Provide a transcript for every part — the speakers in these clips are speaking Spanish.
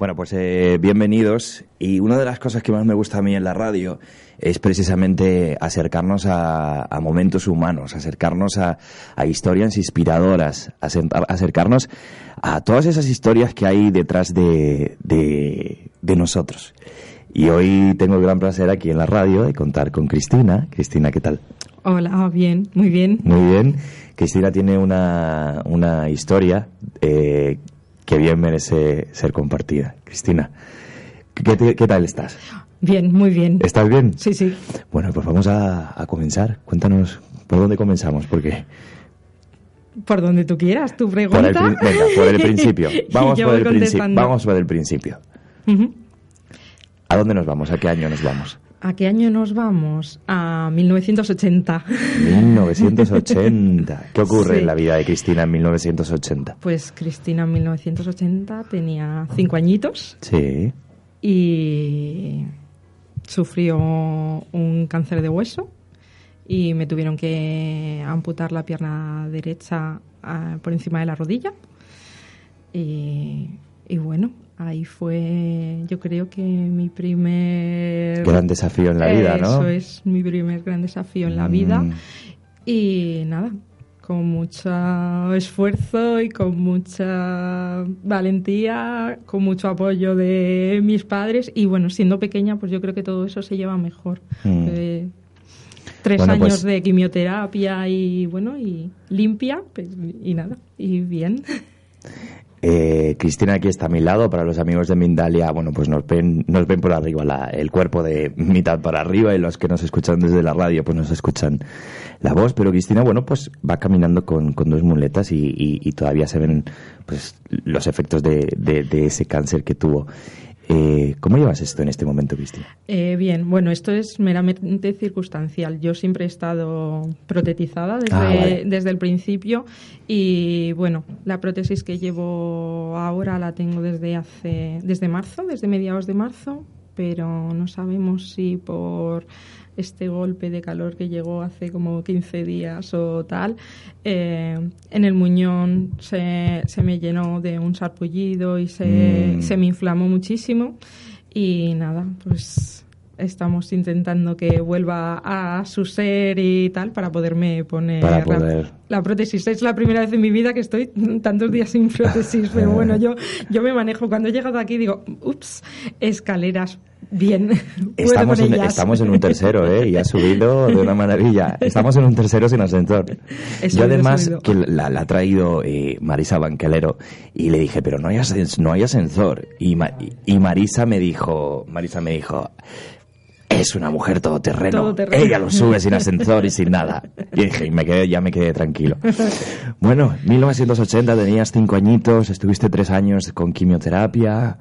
Bueno, pues eh, bienvenidos. Y una de las cosas que más me gusta a mí en la radio es precisamente acercarnos a, momentos humanos, acercarnos a, historias inspiradoras, acercarnos a todas esas historias que hay detrás de, de, nosotros. Y hoy tengo el gran placer aquí en la radio de contar con Cristina. Cristina, ¿qué tal? Hola, bien, muy bien. Muy bien. Cristina tiene una, una historia eh, que bien merece ser compartida. Cristina, ¿qué, tal estás? Bien, muy bien. ¿Estás bien? Sí, sí. Bueno, pues vamos a, comenzar. Cuéntanos, ¿por dónde comenzamos? Porque... Por donde tú quieras, tu pregunta. Por el, venga, por el principio. Vamos, por el, principio. vamos por el principio. ¿A dónde nos vamos? ¿A qué año nos vamos? ¿A qué año nos vamos? A 1980. 1980. ¿Qué ocurre en la vida de Cristina en 1980? Pues Cristina en 1980 tenía cinco añitos. Sí. Y sufrió un cáncer de hueso y me tuvieron que amputar la pierna derecha ah, por encima de la rodilla. Y, y bueno, ahí fue, yo creo que mi primer... Gran desafío en la vida, ¿no? Eso es mi primer gran desafío en la vida. Mm. Y nada, con mucho esfuerzo y con mucha valentía, con mucho apoyo de mis padres. Y bueno, siendo pequeña, pues yo creo que todo eso se lleva mejor. Mm. Eh, tres años pues de quimioterapia y bueno, y limpia, pues, y nada, y bien. Eh, Cristina aquí está a mi lado, para los amigos de Mindalia, bueno, pues nos ven, nos ven por arriba, el cuerpo de mitad para arriba y los que nos escuchan desde la radio pues nos escuchan la voz, pero Cristina, bueno, pues va caminando con, dos muletas y, todavía se ven pues los efectos de, de ese cáncer que tuvo. Eh, ¿Cómo llevas esto en este momento, Cristina? Eh, bien, bueno, esto es meramente circunstancial. Yo siempre he estado protetizada desde, ah, desde el principio y bueno, la prótesis que llevo ahora la tengo desde hace, desde marzo, desde mediados de marzo, pero no sabemos si por este golpe de calor que llegó hace como 15 días o tal, eh, en el muñón se, se, me llenó de un sarpullido y se, mm. se me inflamó muchísimo. Y nada, pues estamos intentando que vuelva a su ser y tal para poderme poner La, prótesis. Es la primera vez en mi vida que estoy tantos días sin prótesis, pero bueno, yo, yo me manejo. Cuando he llegado aquí digo, ups, escaleras, bien. Estamos en, estamos en un tercero, ¿eh? Y ha subido de una maravilla. Estamos en un tercero sin ascensor. Yo además, que la, ha traído eh, Marisa Banquelero y le dije, pero no hay, no hay ascensor. Y, y Marisa me dijo, Marisa me dijo, es una mujer todoterreno. Ella lo sube sin ascensor y sin nada. Y dije, y me quedé, ya me quedé tranquilo. Bueno, 1980 tenías cinco añitos, estuviste tres años con quimioterapia.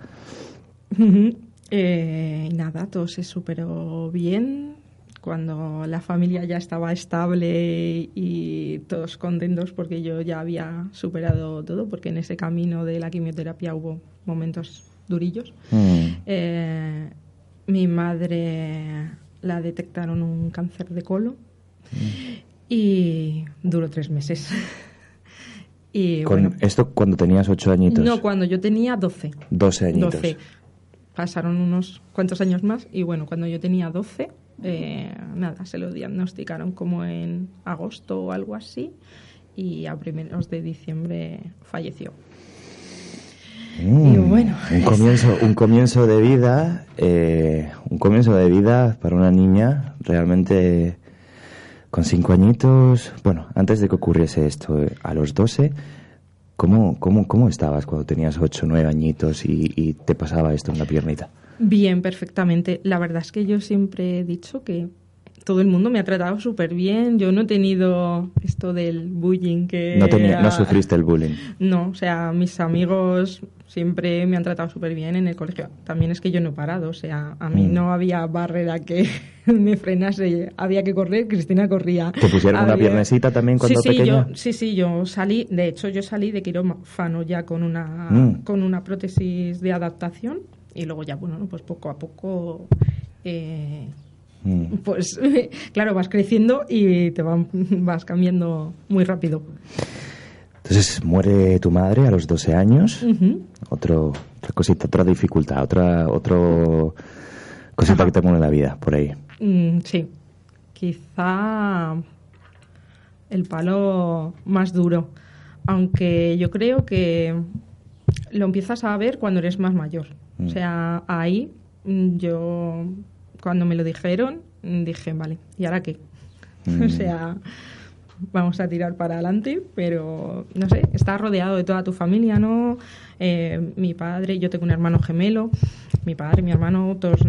Eh, nada, todo se superó bien. Cuando la familia ya estaba estable y todos contentos porque yo ya había superado todo, porque en ese camino de la quimioterapia hubo momentos durillos. Mm. Eh, mi madre la detectaron un cáncer de colon mm. y duró tres meses. y, ¿Con ¿Esto cuando tenías ocho añitos? No, cuando yo tenía doce. Doce añitos. Doce pasaron unos cuantos años más y bueno, cuando yo tenía 12, eh, nada, se lo diagnosticaron como en agosto o algo así y a primeros de diciembre falleció. Mm, y bueno, un comienzo, un comienzo de vida, eh, un comienzo de vida para una niña realmente con cinco añitos. Bueno, antes de que ocurriese esto, eh, a los 12 ¿Cómo, cómo, cómo estabas cuando tenías ocho, nueve añitos y, te pasaba esto en la piernita? Bien, perfectamente. La verdad es que yo siempre he dicho que todo el mundo me ha tratado súper bien. Yo no he tenido esto del bullying que... No, tenía, no sufriste el bullying. No, o sea, mis amigos siempre me han tratado súper bien en el colegio. También es que yo no he parado, o sea, a mí mm. no había barrera que me frenase, había que correr, Cristina corría. ¿Te pusieron una piernesita también cuando sí, sí, Yo, sí, sí, yo salí, de hecho yo salí de quirófano ya con una, mm. con una prótesis de adaptación y luego ya, bueno, pues poco a poco... Eh, mm. Pues claro, vas creciendo y te vas cambiando muy rápido. Entonces muere tu madre a los 12 años. Otro, otra cosita, otra dificultad, otra otro cosita que te pone en la vida por ahí. Mm, sí. Quizá el palo más duro. Aunque yo creo que lo empiezas a ver cuando eres más mayor. O mm. sea, ahí yo, cuando me lo dijeron, dije, vale, ¿y ahora qué? o sea, vamos a tirar para adelante, pero no sé, estás rodeado de toda tu familia, ¿no? Eh, mi padre, yo tengo un hermano gemelo, mi padre, mi hermano, todos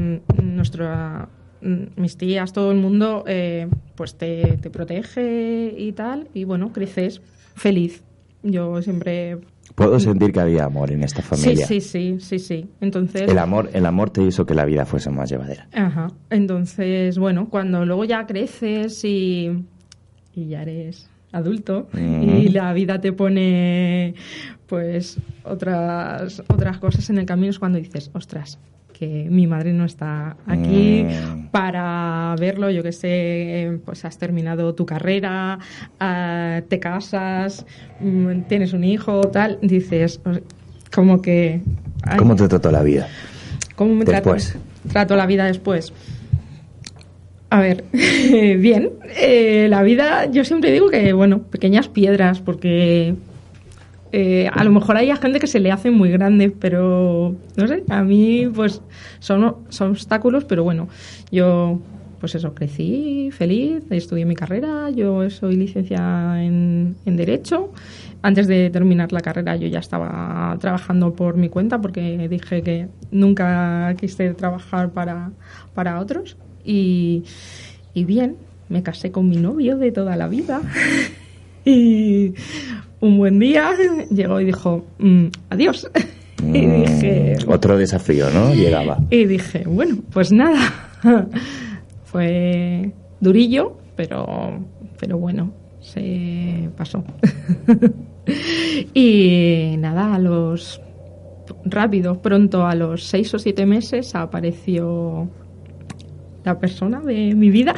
nuestra, mis tías, todo el mundo, eh, pues te, te protege y tal, y bueno, creces feliz. Yo siempre Puedo sentir que había amor en esta familia. Sí, sí, sí, sí, sí. Entonces... El amor, el amor te hizo que la vida fuese más llevadera. Ajá. Entonces, bueno, cuando luego ya creces y y ya eres adulto y la vida te pone pues otras otras cosas en el camino es cuando dices, ostras, que mi madre no está aquí mm. para verlo, yo que sé, pues has terminado tu carrera, ah, te casas, mm, tienes un hijo, tal, dices, como que... ¿Cómo te trató la vida? ¿Cómo me después? trato la vida después? A ver, bien. Eh, la vida, yo siempre digo que, bueno, pequeñas piedras, porque eh, a lo mejor hay gente que se le hace muy grande, pero no sé, a mí pues son, son obstáculos, pero bueno, yo pues eso, crecí feliz, estudié mi carrera, yo soy licenciada en, en Derecho. Antes de terminar la carrera yo ya estaba trabajando por mi cuenta porque dije que nunca quise trabajar para, para otros. Y, bien, me casé con mi novio de toda la vida. y un buen día llegó y dijo, mm, adiós. y mm, dije... Otro desafío, ¿no? Llegaba. Y dije, bueno, pues nada. Fue durillo, pero, pero bueno, se pasó. y nada, a los rápido, pronto a los seis o siete meses apareció la persona de mi vida.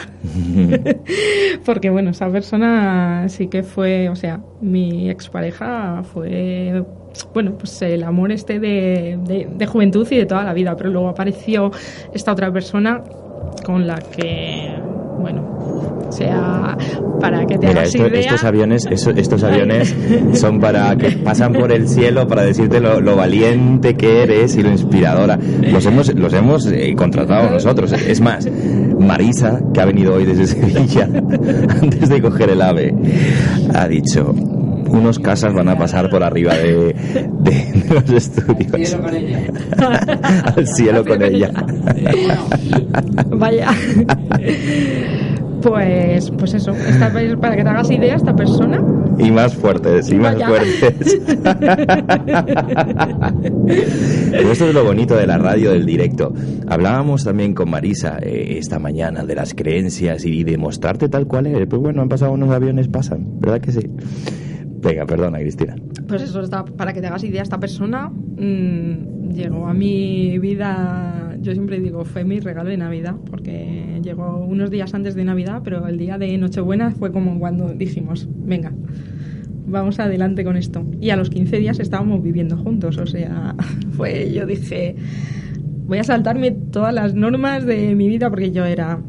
Porque bueno, esa persona sí que fue, o sea, mi expareja fue, bueno, pues el amor este de, de juventud y de toda la vida. Pero luego apareció esta otra persona con la que, bueno, o sea, para que te Mira, hagas idea. Estos aviones, estos aviones son para que pasan por el cielo para decirte lo, valiente que eres y lo inspiradora. Los hemos, los hemos eh, contratado nosotros. Es más, Marisa, que ha venido hoy desde Sevilla, antes de coger el ave, ha dicho, unos casas van a pasar por arriba de, de, los estudios. Al cielo con ella. Vaya. Pues, pues eso, para que te hagas idea, esta persona. Y más fuertes, y más fuertes. esto es lo bonito de la radio, del directo. Hablábamos también con Marisa eh, esta mañana de las creencias y de mostrarte tal cual eres. Pues bueno, han pasado unos aviones, pasan, ¿verdad que sí? Venga, perdona, Cristina. Pues eso, para que te hagas idea, esta persona mmm, llegó a mi vida, yo siempre digo, fue mi regalo de Navidad, porque llegó unos días antes de Navidad, pero el día de Nochebuena fue como cuando dijimos, venga, vamos adelante con esto. Y a los 15 días estábamos viviendo juntos, o sea, fue, yo dije, voy a saltarme todas las normas de mi vida, porque yo era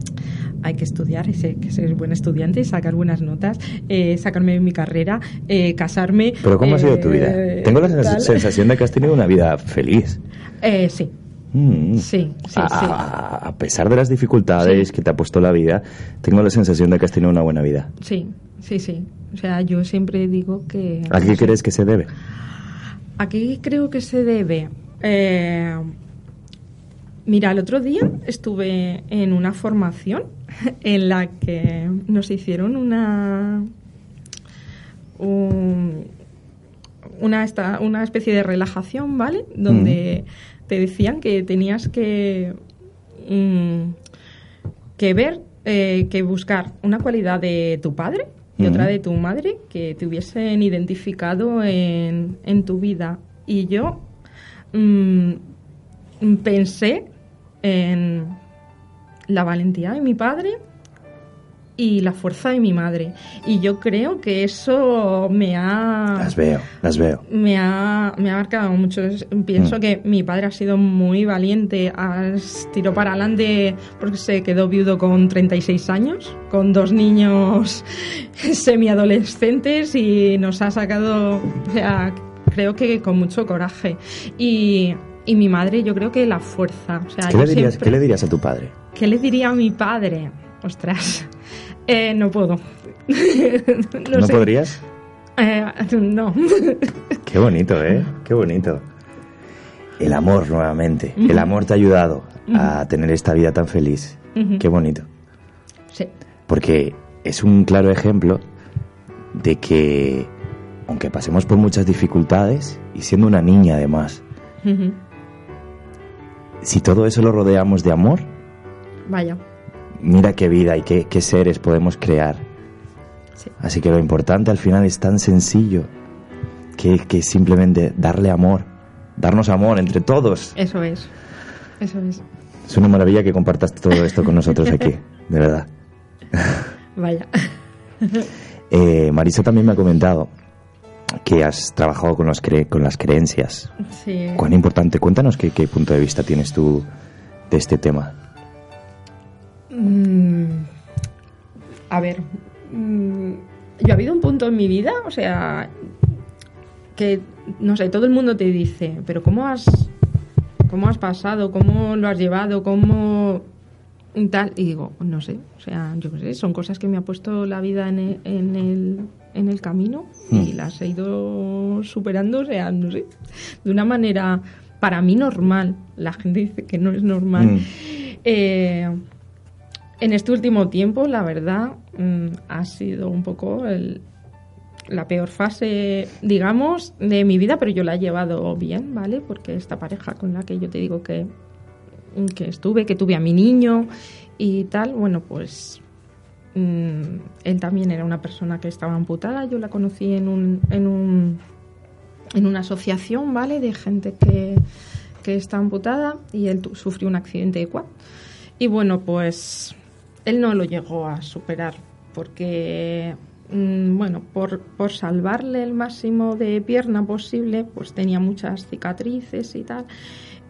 hay que estudiar, hay que ser buen estudiante, sacar buenas notas, eh, sacarme mi carrera, eh, casarme. Pero ¿cómo ha sido tu vida? Eh, Tengo la sensación de que has tenido una vida feliz. sí. Mm. Sí, sí, a, sí. A, pesar de las dificultades que te ha puesto la vida, tengo la sensación de que has tenido una buena vida. Sí, sí, sí. O sea, yo siempre digo que... ¿A qué crees que se debe? ¿A qué creo que se debe? mira, el otro día estuve en una formación en la que nos hicieron una una, una especie de relajación, ¿vale? Donde te decían que tenías que mm, que ver, eh, que buscar una cualidad de tu padre y otra de tu madre que te hubiesen identificado en, en tu vida. Y yo mm, pensé en la valentía de mi padre y la fuerza de mi madre. Y yo creo que eso me ha... Las veo, las veo. Me ha, me ha marcado mucho. Pienso mm. que mi padre ha sido muy valiente, tiró para adelante porque se quedó viudo con 36 años, con dos niños semiadolescentes y nos ha sacado, o sea, creo que con mucho coraje. Y, y mi madre, yo creo que la fuerza. O sea, ¿Qué, le dirías, ¿Qué le dirías a tu padre? ¿Qué le diría a mi padre? Ostras, eh, no puedo. ¿No, podrías? Eh, no. Qué bonito, ¿eh? Qué bonito. El amor nuevamente. El amor te ha ayudado a tener esta vida tan feliz. Qué bonito. Sí. Porque es un claro ejemplo de que, aunque pasemos por muchas dificultades, y siendo una niña además, si todo eso lo rodeamos de amor, vaya mira qué vida y qué, seres podemos crear. Así que lo importante al final es tan sencillo que, que simplemente darle amor, darnos amor entre todos. Eso es, eso es. Es una maravilla que compartas todo esto con nosotros aquí, de verdad. Vaya. Eh, Marisa también me ha comentado que has trabajado con, los con las creencias. Sí. ¿Cuán importante? Cuéntanos qué, qué punto de vista tienes tú de este tema. Mm, a ver, mm, yo ha habido un punto en mi vida, o sea, que, no sé, todo el mundo te dice, pero ¿cómo has, cómo has pasado? ¿Cómo lo has llevado? ¿Cómo tal? Y digo, no sé, o sea, yo qué sé, son cosas que me ha puesto la vida en el, en el, en el camino y mm. las he ido superando, o sea, no sé, de una manera para mí normal. La gente dice que no es normal. Eh, en este último tiempo, la verdad, mm, ha sido un poco la peor fase, digamos, de mi vida, pero yo la he llevado bien, ¿vale? Porque esta pareja con la que yo te digo que, que estuve, que tuve a mi niño y tal, bueno, pues mm, él también era una persona que estaba amputada. Yo la conocí en un, en un en una asociación, ¿vale? De gente que, que está amputada y él sufrió un accidente de quad. Y bueno, pues él no lo llegó a superar porque mm, bueno, por, por, salvarle el máximo de pierna posible, pues tenía muchas cicatrices y tal,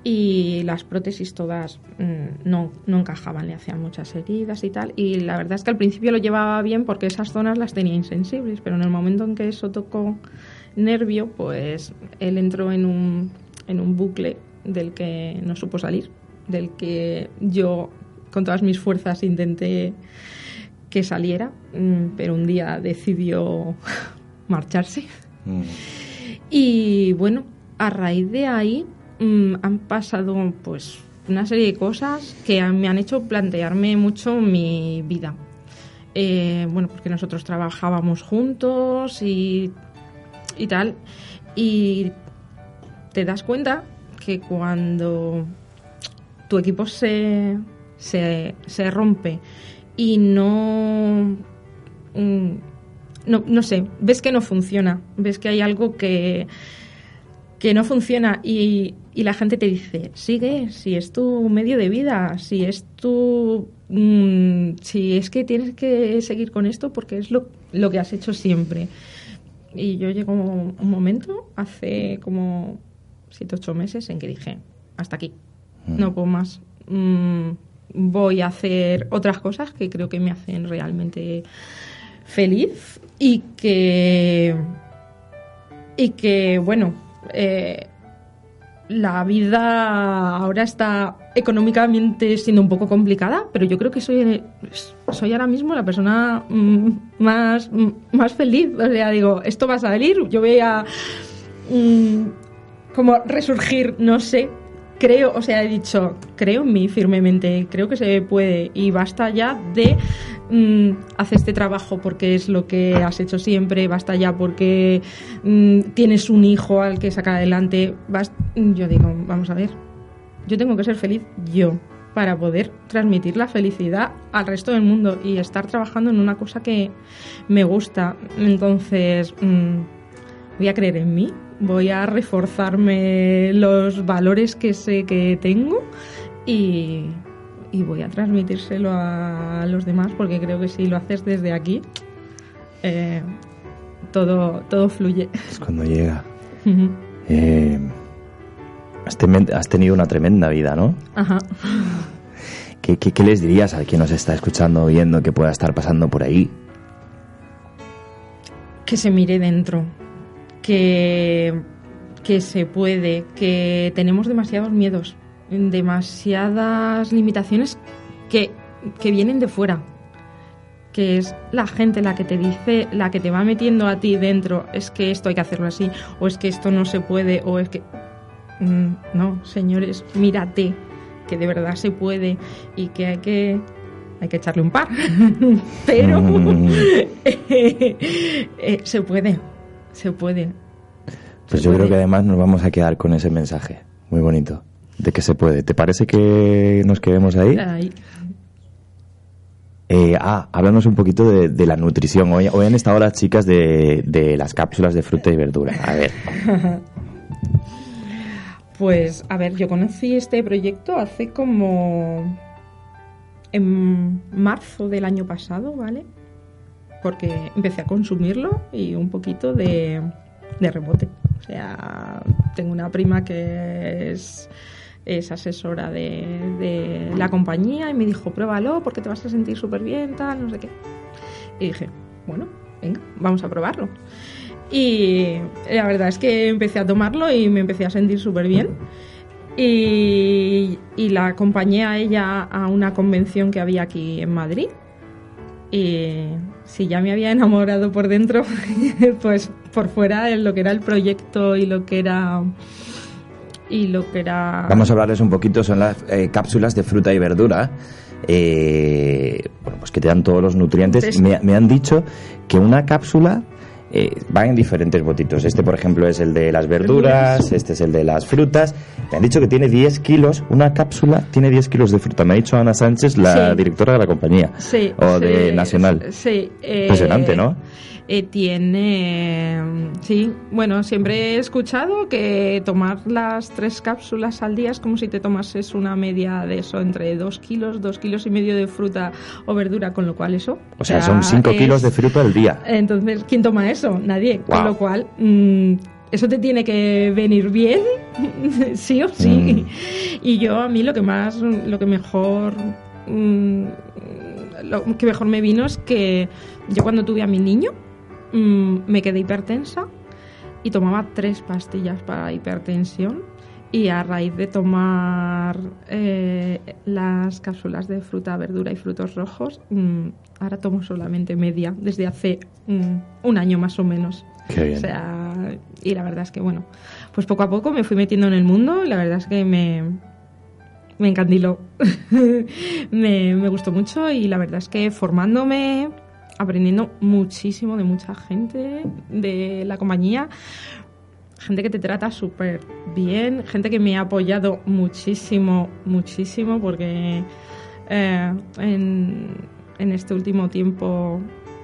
y las prótesis todas mm, no, no encajaban, le hacían muchas heridas y tal, y la verdad es que al principio lo llevaba bien porque esas zonas las tenía insensibles, pero en el momento en que eso tocó nervio, pues él entró en un, en un bucle del que no supo salir, del que yo con todas mis fuerzas intenté que saliera, mm, pero un día decidió marcharse. Mm. Y bueno, a raíz de ahí mm, han pasado pues una serie de cosas que me han hecho plantearme mucho mi vida. Eh, bueno, porque nosotros trabajábamos juntos y, y tal, y te das cuenta que cuando tu equipo se, se, se rompe y no, mm, no, no sé, ves que no funciona, ves que hay algo que, que no funciona y, y, la gente te dice, sigue, si es tu medio de vida, si es tu... Mm, si es que tienes que seguir con esto porque es lo, lo que has hecho siempre. Y yo llego un momento, hace como siete, ocho meses, en que dije, hasta aquí, mm. no puedo más. Mm, voy a hacer otras cosas que creo que me hacen realmente feliz y que y que bueno eh, la vida ahora está económicamente siendo un poco complicada, pero yo creo que soy, soy ahora mismo la persona mm, más, mm, más feliz. O sea, digo, esto va a salir, yo voy a como resurgir, no sé, creo, o sea, he dicho, creo en mí firmemente, creo que se puede y basta ya de mm, hacer este trabajo porque es lo que has hecho siempre, basta ya porque mm, tienes un hijo al que sacar adelante. yo digo, vamos a ver, yo tengo que ser feliz yo para poder transmitir la felicidad al resto del mundo y estar trabajando en una cosa que me gusta. Entonces, mm, voy a creer en mí, voy a reforzarme los valores que sé que tengo y, y voy a transmitírselo a los demás porque creo que si lo haces desde aquí, eh, todo, todo fluye. Es cuando llega. Eh, has, tenido una tremenda vida, ¿no? Ajá. ¿Qué, qué, les dirías a quien nos está escuchando o viendo que pueda estar pasando por ahí? Que se mire dentro, que, que se puede, que tenemos demasiados miedos, demasiadas limitaciones que, que vienen de fuera, que es la gente la que te dice, la que te va metiendo a ti dentro, es que esto hay que hacerlo así, o es que esto no se puede, o es que... Mm, no, señores, mírate, que de verdad se puede y que hay que hay que echarle un par, pero mm. eh, se puede, se puede. Pues yo creo que además nos vamos a quedar con ese mensaje, muy bonito, de que se puede. ¿Te parece que nos quedemos ahí? ahí. Eh, ah, háblanos un poquito de, la nutrición. Hoy, hoy, han estado las chicas de, de las cápsulas de fruta y verdura. A ver. Pues, a ver, yo conocí este proyecto hace como en marzo del año pasado, ¿vale? Porque empecé a consumirlo y un poquito de, rebote. O sea, tengo una prima que es, es asesora de, la compañía y me dijo, pruébalo porque te vas a sentir súper bien, tal, no sé qué. Y dije, bueno, venga, vamos a probarlo. Y la verdad es que empecé a tomarlo y me empecé a sentir súper bien. Y, la acompañé a ella a una convención que había aquí en Madrid. Y si ya me había enamorado por dentro, pues por fuera en lo que era el proyecto y lo que era y lo que era vamos a hablarles un poquito son las eh, cápsulas de fruta y verdura eh, bueno pues que te dan todos los nutrientes. Me, me, han dicho que una cápsula eh, van en diferentes botitos. Este, por ejemplo, es el de las verduras, este es el de las frutas. Me han dicho que tiene 10 kilos, una cápsula tiene 10 kilos de fruta. Me ha dicho Ana Sánchez, la directora de la compañía. Sí. O de Nacional. Sí. Impresionante, ¿no? Eh, tiene, sí, bueno, siempre he escuchado que tomar las tres cápsulas al día es como si te tomases una media de eso, entre dos kilos, dos kilos y medio de fruta o verdura, con lo cual eso... O sea, son cinco kilos de fruta al día. Entonces, ¿quién toma eso? Nadie. Con lo cual... Mm, eso te tiene que venir bien, sí o sí. Mm. Y yo a mí lo que más, lo que mejor, mm, lo que mejor me vino es que yo cuando tuve a mi niño, Mm, me quedé hipertensa y tomaba tres pastillas para hipertensión y a raíz de tomar eh, las cápsulas de fruta, verdura y frutos rojos, mm, ahora tomo solamente media desde hace mm, un año más o menos. Qué O sea, y la verdad es que bueno, pues poco a poco me fui metiendo en el mundo y la verdad es que me, me encandiló. me, me gustó mucho y la verdad es que formándome aprendiendo muchísimo de mucha gente de la compañía, gente que te trata súper bien, gente que me ha apoyado muchísimo, muchísimo, porque eh, en, este último tiempo,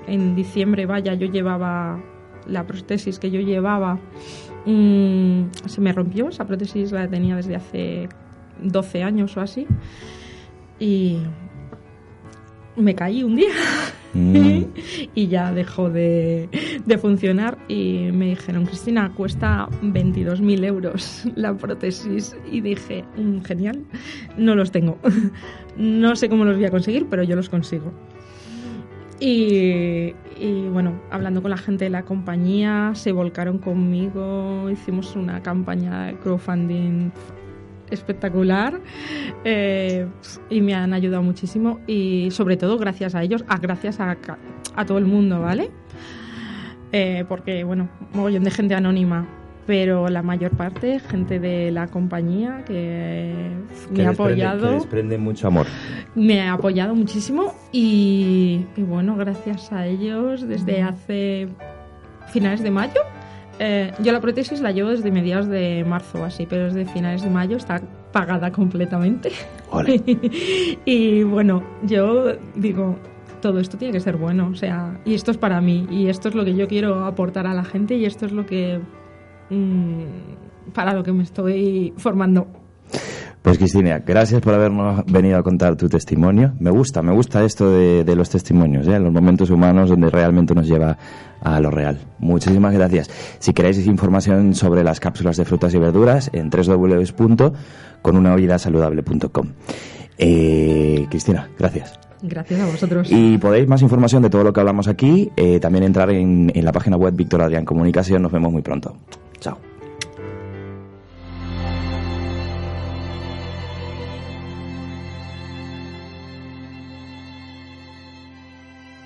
en diciembre, vaya, yo llevaba la prótesis que yo llevaba, mm, se me rompió, esa prótesis la tenía desde hace 12 años o así, y me caí un día y ya dejó de, funcionar y me dijeron, Cristina, cuesta 22.000 euros la prótesis y dije, mm, genial, no los tengo. no sé cómo los voy a conseguir, pero yo los consigo. Y, y, bueno, hablando con la gente de la compañía, se volcaron conmigo, hicimos una campaña de crowdfunding espectacular eh, y me han ayudado muchísimo y sobre todo gracias a ellos, a, gracias a, a todo el mundo, ¿vale? Eh, porque, bueno, mogollón de gente anónima, pero la mayor parte, gente de la compañía que, me ha apoyado. Que mucho amor. Me ha apoyado muchísimo y, y bueno, gracias a ellos desde hace finales de mayo eh, yo la prótesis la llevo desde mediados de marzo así, pero desde finales de mayo está pagada completamente. y bueno, yo digo, todo esto tiene que ser bueno, o sea, y esto es para mí, y esto es lo que yo quiero aportar a la gente, y esto es lo que. Mm, para lo que me estoy formando. Pues Cristina, gracias por habernos venido a contar tu testimonio. Me gusta, me gusta esto de, los testimonios, ¿eh? los momentos humanos donde realmente nos lleva a lo real. Muchísimas gracias. Si queréis información sobre las cápsulas de frutas y verduras, en www.conunavidasaludable.com. Eh, Cristina, gracias. Gracias a vosotros. Y podéis más información de todo lo que hablamos aquí, eh, también entrar en, en la página web Víctor Adrián Comunicación. Nos vemos muy pronto. Chao.